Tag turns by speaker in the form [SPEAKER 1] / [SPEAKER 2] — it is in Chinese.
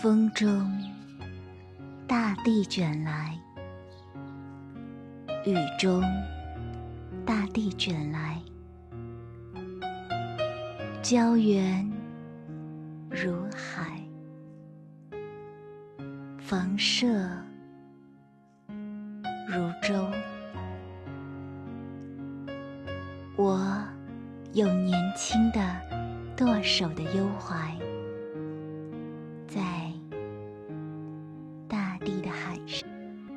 [SPEAKER 1] 风中，大地卷来；雨中，大地卷来。胶原如海，房舍如舟。我有年轻的剁手的忧怀，的海